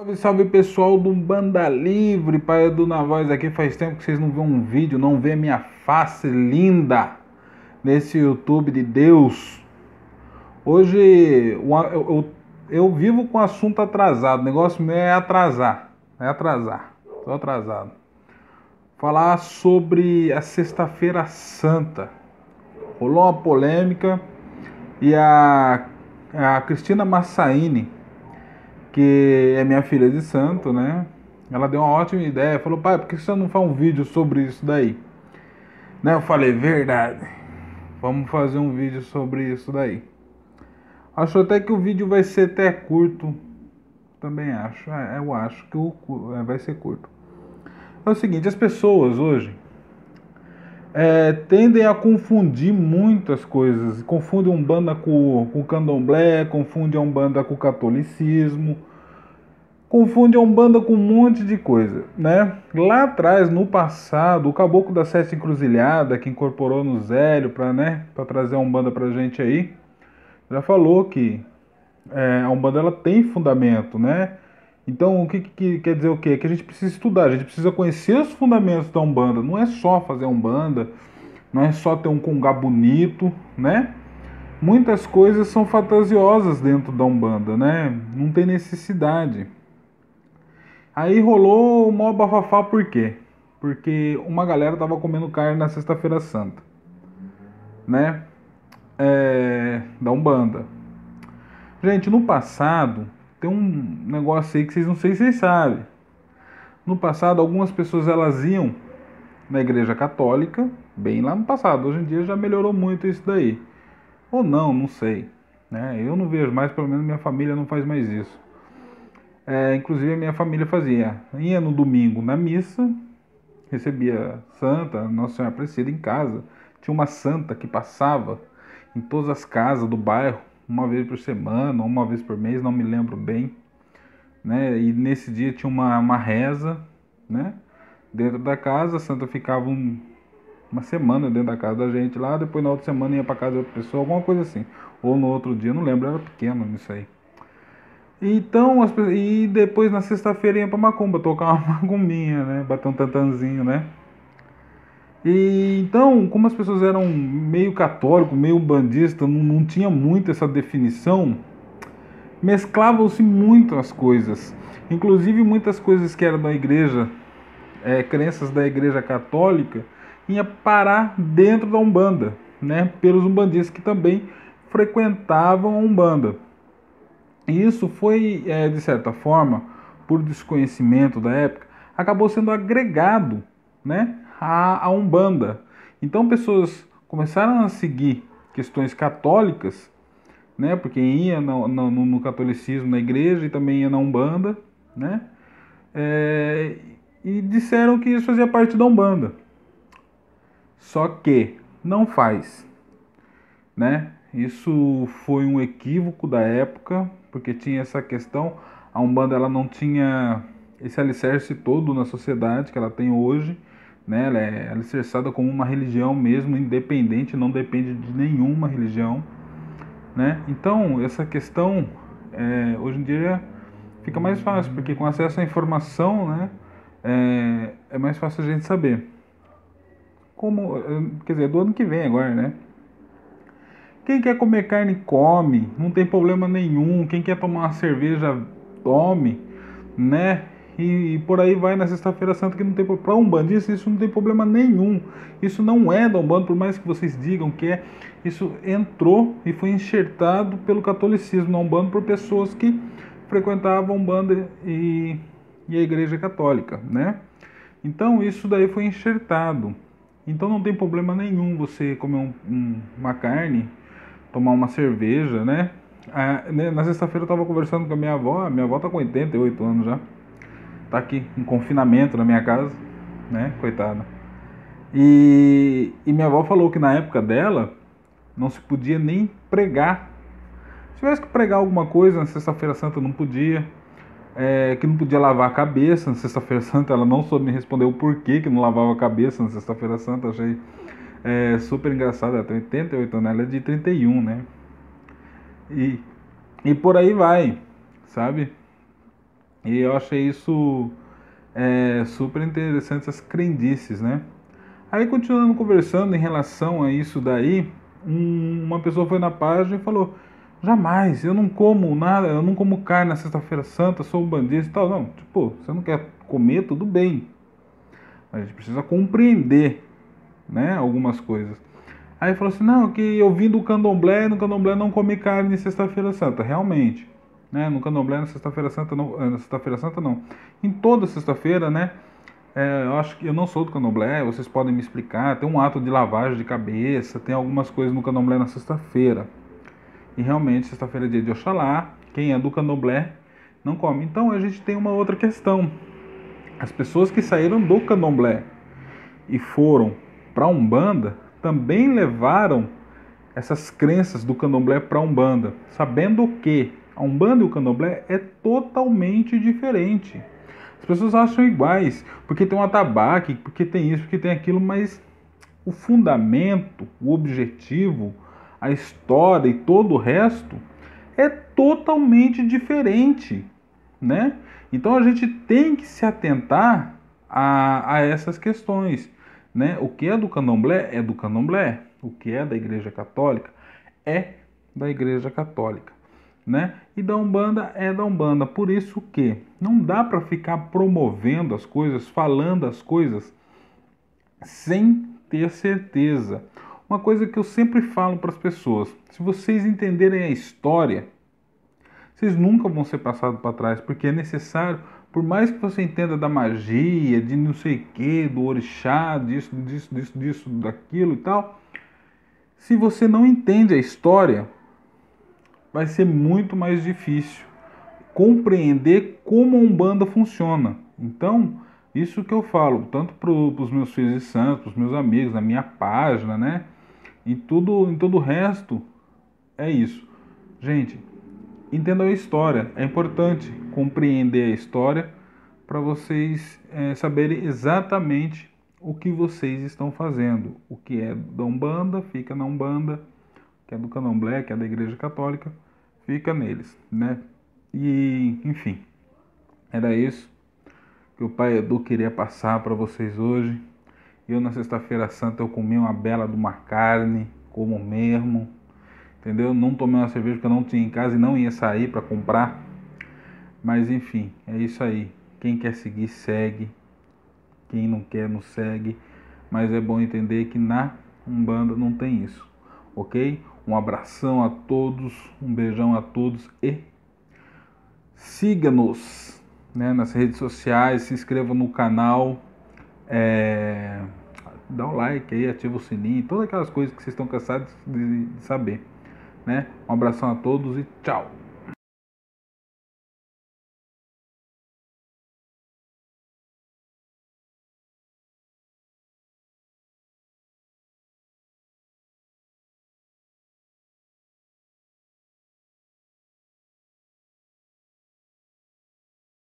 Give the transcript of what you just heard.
Salve, salve pessoal do Banda Livre, Pai do Navoz aqui. Faz tempo que vocês não vêem um vídeo, não vê minha face linda nesse YouTube de Deus. Hoje eu, eu, eu vivo com assunto atrasado, o negócio meu é atrasar, é atrasar, tô atrasado. Falar sobre a Sexta-feira Santa. Rolou uma polêmica e a, a Cristina Massaini que é minha filha de santo, né? Ela deu uma ótima ideia, falou, pai, por que você não faz um vídeo sobre isso daí? Né? Eu falei, verdade, vamos fazer um vídeo sobre isso daí. Acho até que o vídeo vai ser até curto, também acho, é, eu acho que o, é, vai ser curto. É o seguinte, as pessoas hoje é, tendem a confundir muitas coisas. Confundem Umbanda com, com candomblé, confundem Umbanda com catolicismo, confundem a Umbanda com um monte de coisa. Né? Lá atrás, no passado, o Caboclo da Sete Encruzilhada, que incorporou no Zélio para né, trazer a Umbanda para gente aí, já falou que é, a Umbanda ela tem fundamento, né? Então, o que, que, quer dizer o quê? Que a gente precisa estudar, a gente precisa conhecer os fundamentos da Umbanda. Não é só fazer Umbanda, não é só ter um congá bonito, né? Muitas coisas são fantasiosas dentro da Umbanda, né? Não tem necessidade. Aí rolou o maior bafafá por quê? Porque uma galera tava comendo carne na Sexta-feira Santa, né? É, da Umbanda. Gente, no passado, tem um negócio aí que vocês não sei se vocês sabem. No passado, algumas pessoas elas iam na igreja católica, bem lá no passado. Hoje em dia já melhorou muito isso daí. Ou não, não sei. Né? Eu não vejo mais, pelo menos minha família não faz mais isso. É, inclusive a minha família fazia. Ia no domingo na missa, recebia santa, Nossa Senhora Aparecida em casa. Tinha uma santa que passava em todas as casas do bairro uma vez por semana, uma vez por mês, não me lembro bem. Né? E nesse dia tinha uma, uma reza, né? Dentro da casa, a santa ficava um, uma semana dentro da casa da gente lá, depois na outra semana ia para casa de outra pessoa, alguma coisa assim. Ou no outro dia, não lembro, era pequeno nisso aí. Então, as, e depois na sexta-feira ia para Macumba, tocar uma macumbinha, né? Bater um tantanzinho, né? E então, como as pessoas eram meio católico, meio bandista, não, não tinha muito essa definição, mesclavam-se muito as coisas. Inclusive muitas coisas que eram da igreja, é, crenças da igreja católica, ia parar dentro da Umbanda, né? Pelos umbandistas que também frequentavam a Umbanda. E isso foi, é, de certa forma, por desconhecimento da época, acabou sendo agregado, né? a, a Umbanda. Então pessoas começaram a seguir questões católicas, né? Porque ia no, no, no catolicismo na igreja e também ia na Umbanda, né? É, e disseram que isso fazia parte da Umbanda. Só que não faz, né? Isso foi um equívoco da época, porque tinha essa questão, a Umbanda ela não tinha esse alicerce todo na sociedade que ela tem hoje né? Ela é alicerçada como uma religião mesmo, independente, não depende de nenhuma religião, né? Então, essa questão, é, hoje em dia, fica mais fácil, porque com acesso à informação, né? É, é mais fácil a gente saber. Como, é, quer dizer, do ano que vem agora, né? Quem quer comer carne, come, não tem problema nenhum. Quem quer tomar uma cerveja, tome, né? e, e por aí vai na sexta-feira santa que não tem para um bandista isso não tem problema nenhum. Isso não é da Umbanda, por mais que vocês digam que é, isso entrou e foi enxertado pelo catolicismo na Umbanda por pessoas que frequentavam Umbanda e, e a Igreja Católica, né? Então isso daí foi enxertado. Então não tem problema nenhum você comer um, um, uma carne, tomar uma cerveja, né? Ah, né, na sexta-feira eu estava conversando com a minha avó, minha avó está com 88 anos já tá aqui em confinamento na minha casa, né? Coitada. E, e minha avó falou que na época dela não se podia nem pregar. Se tivesse que pregar alguma coisa na Sexta-feira Santa, não podia. É, que não podia lavar a cabeça na Sexta-feira Santa. Ela não soube me responder o porquê que não lavava a cabeça na Sexta-feira Santa. Achei é, super engraçado. Ela tem 88 anos, ela é de 31, né? E, e por aí vai, sabe? E eu achei isso é, super interessante, essas crendices, né? Aí, continuando conversando em relação a isso daí, um, uma pessoa foi na página e falou: Jamais, eu não como nada, eu não como carne na sexta-feira santa, sou um bandido e tal. Não, tipo, você não quer comer, tudo bem. Mas a gente precisa compreender, né, algumas coisas. Aí falou assim, não, que eu vim do candomblé no candomblé não comi carne sexta-feira santa. Realmente, né, no candomblé na sexta-feira santa não, na sexta-feira santa não. Em toda sexta-feira, né, é, eu acho que eu não sou do candomblé, vocês podem me explicar. Tem um ato de lavagem de cabeça, tem algumas coisas no candomblé na sexta-feira. E realmente, sexta-feira é dia de Oxalá. Quem é do candomblé não come. Então a gente tem uma outra questão. As pessoas que saíram do candomblé e foram para Umbanda também levaram essas crenças do candomblé para Umbanda, sabendo que a Umbanda e o candomblé é totalmente diferente. As pessoas acham iguais, porque tem um atabaque, porque tem isso, porque tem aquilo, mas o fundamento, o objetivo, a história e todo o resto é totalmente diferente, né? Então a gente tem que se atentar a, a essas questões, né? O que é do candomblé é do candomblé, o que é da igreja católica é da igreja católica né? E da Umbanda é da Umbanda. Por isso que não dá para ficar promovendo as coisas, falando as coisas sem ter certeza. Uma coisa que eu sempre falo para as pessoas: se vocês entenderem a história, vocês nunca vão ser passados para trás, porque é necessário, por mais que você entenda da magia, de não sei o que, do orixá, disso, disso, disso, disso, daquilo e tal, se você não entende a história, vai ser muito mais difícil compreender como a Umbanda funciona. Então, isso que eu falo, tanto para os meus filhos de santos, para os meus amigos, na minha página, né? Em tudo, em todo o resto, é isso. Gente, entendam a história. É importante compreender a história para vocês é, saberem exatamente o que vocês estão fazendo. O que é da Umbanda, fica na Umbanda que é do Candomblé, que é da Igreja Católica, fica neles, né? E, enfim, era isso que o Pai Edu queria passar para vocês hoje. Eu na sexta-feira santa eu comi uma bela de uma carne, como mesmo, entendeu? Não tomei uma cerveja porque eu não tinha em casa e não ia sair para comprar. Mas enfim, é isso aí. Quem quer seguir, segue. Quem não quer, não segue. Mas é bom entender que na Umbanda não tem isso, ok? Um abração a todos, um beijão a todos e siga-nos né, nas redes sociais, se inscreva no canal, é, dá um like aí, ativa o sininho, todas aquelas coisas que vocês estão cansados de, de saber. Né? Um abração a todos e tchau!